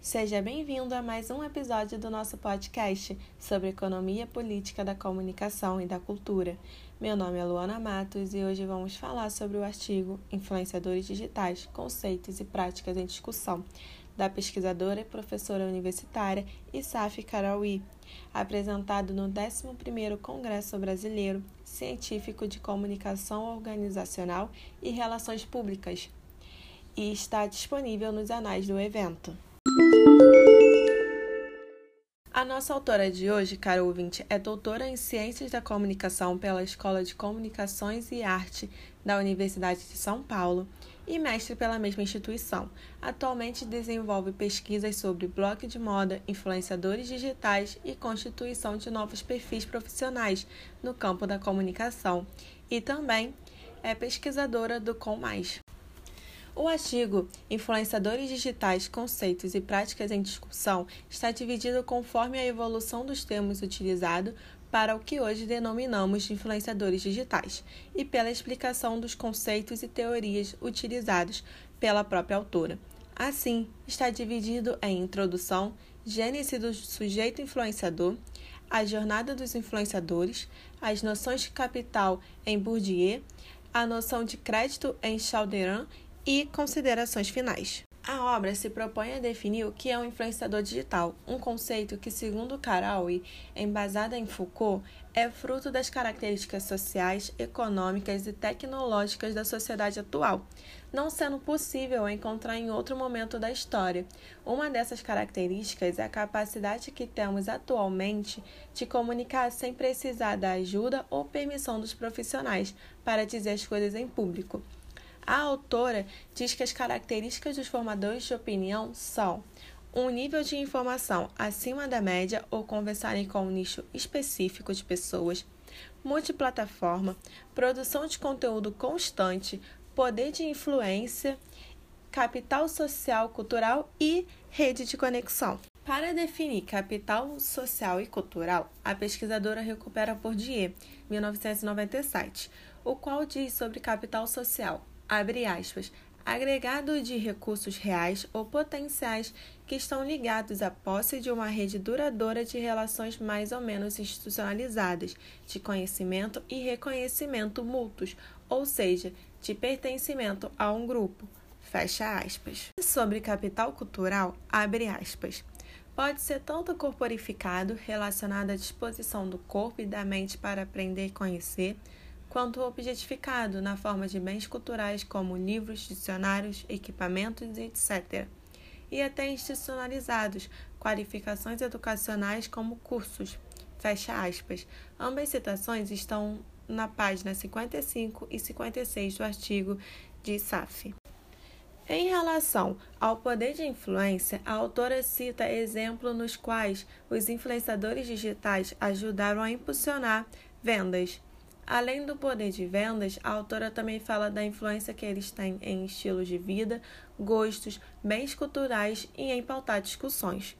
Seja bem-vindo a mais um episódio do nosso podcast sobre economia política da comunicação e da cultura. Meu nome é Luana Matos e hoje vamos falar sobre o artigo Influenciadores Digitais, Conceitos e Práticas em Discussão, da pesquisadora e professora universitária Isaf Karawi, apresentado no 11º Congresso Brasileiro Científico de Comunicação Organizacional e Relações Públicas, e está disponível nos anais do evento. A nossa autora de hoje, cara ouvinte, é doutora em Ciências da Comunicação pela Escola de Comunicações e Arte da Universidade de São Paulo e mestre pela mesma instituição. Atualmente desenvolve pesquisas sobre blog de moda, influenciadores digitais e constituição de novos perfis profissionais no campo da comunicação e também é pesquisadora do Com Mais. O artigo Influenciadores Digitais, Conceitos e Práticas em Discussão está dividido conforme a evolução dos termos utilizados para o que hoje denominamos de influenciadores digitais e pela explicação dos conceitos e teorias utilizados pela própria autora. Assim, está dividido em introdução, gênese do sujeito influenciador, a jornada dos influenciadores, as noções de capital em Bourdieu, a noção de crédito em Chalderan e considerações finais. A obra se propõe a definir o que é um influenciador digital, um conceito que, segundo Karaui, embasada em Foucault, é fruto das características sociais, econômicas e tecnológicas da sociedade atual, não sendo possível encontrar em outro momento da história. Uma dessas características é a capacidade que temos atualmente de comunicar sem precisar da ajuda ou permissão dos profissionais para dizer as coisas em público. A autora diz que as características dos formadores de opinião são um nível de informação acima da média ou conversarem com um nicho específico de pessoas, multiplataforma, produção de conteúdo constante, poder de influência, capital social, cultural e rede de conexão. Para definir capital social e cultural, a pesquisadora recupera Bourdieu, 1997, o qual diz sobre capital social abre aspas, agregado de recursos reais ou potenciais que estão ligados à posse de uma rede duradoura de relações mais ou menos institucionalizadas, de conhecimento e reconhecimento mútuos, ou seja, de pertencimento a um grupo. Fecha aspas. Sobre capital cultural, abre aspas. Pode ser tanto corporificado, relacionado à disposição do corpo e da mente para aprender e conhecer, quanto objetificado na forma de bens culturais como livros, dicionários, equipamentos, etc. E até institucionalizados, qualificações educacionais como cursos. Fecha aspas. Ambas citações estão na página 55 e 56 do artigo de SAF. Em relação ao poder de influência, a autora cita exemplos nos quais os influenciadores digitais ajudaram a impulsionar vendas, Além do poder de vendas, a autora também fala da influência que eles têm em estilos de vida, gostos, bens culturais e em pautar discussões.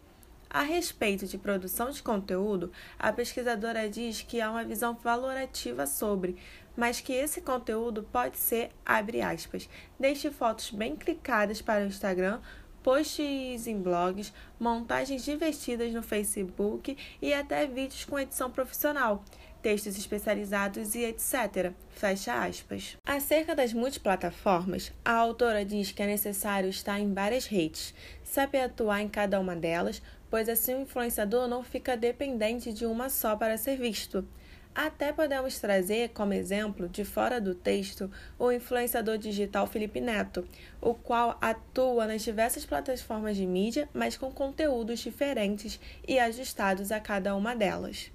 A respeito de produção de conteúdo, a pesquisadora diz que há uma visão valorativa sobre, mas que esse conteúdo pode ser, abre aspas, desde fotos bem clicadas para o Instagram, posts em blogs, montagens divertidas no Facebook e até vídeos com edição profissional textos especializados e etc. Fecha aspas. Acerca das multiplataformas, a autora diz que é necessário estar em várias redes, saber atuar em cada uma delas, pois assim o influenciador não fica dependente de uma só para ser visto. Até podemos trazer como exemplo, de fora do texto, o influenciador digital Felipe Neto, o qual atua nas diversas plataformas de mídia, mas com conteúdos diferentes e ajustados a cada uma delas.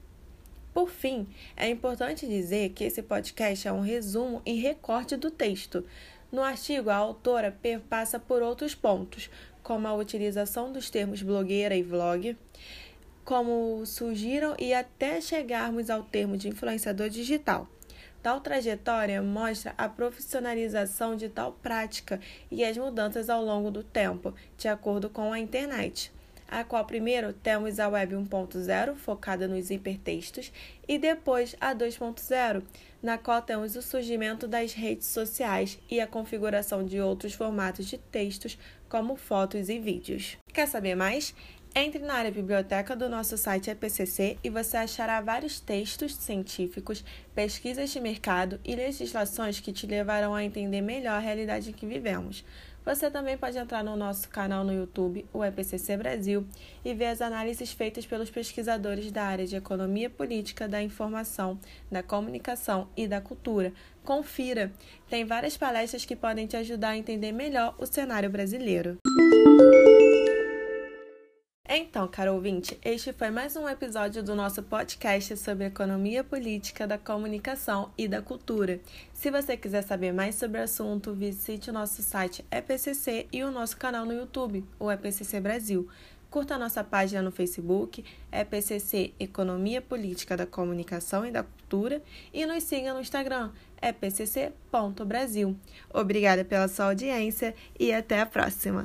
Por fim, é importante dizer que esse podcast é um resumo e recorte do texto. No artigo, a autora passa por outros pontos, como a utilização dos termos blogueira e vlog, como surgiram e até chegarmos ao termo de influenciador digital. Tal trajetória mostra a profissionalização de tal prática e as mudanças ao longo do tempo, de acordo com a internet a qual primeiro temos a Web 1.0, focada nos hipertextos, e depois a 2.0, na qual temos o surgimento das redes sociais e a configuração de outros formatos de textos, como fotos e vídeos. Quer saber mais? Entre na área biblioteca do nosso site EPCC e você achará vários textos científicos, pesquisas de mercado e legislações que te levarão a entender melhor a realidade em que vivemos. Você também pode entrar no nosso canal no YouTube, o EPCC Brasil, e ver as análises feitas pelos pesquisadores da área de economia política, da informação, da comunicação e da cultura. Confira! Tem várias palestras que podem te ajudar a entender melhor o cenário brasileiro. Então, caro ouvinte, este foi mais um episódio do nosso podcast sobre economia política da comunicação e da cultura. Se você quiser saber mais sobre o assunto, visite o nosso site EPCC e o nosso canal no YouTube, o EPCC Brasil. Curta a nossa página no Facebook, EPCC Economia Política da Comunicação e da Cultura, e nos siga no Instagram, epcc.brasil. Obrigada pela sua audiência e até a próxima!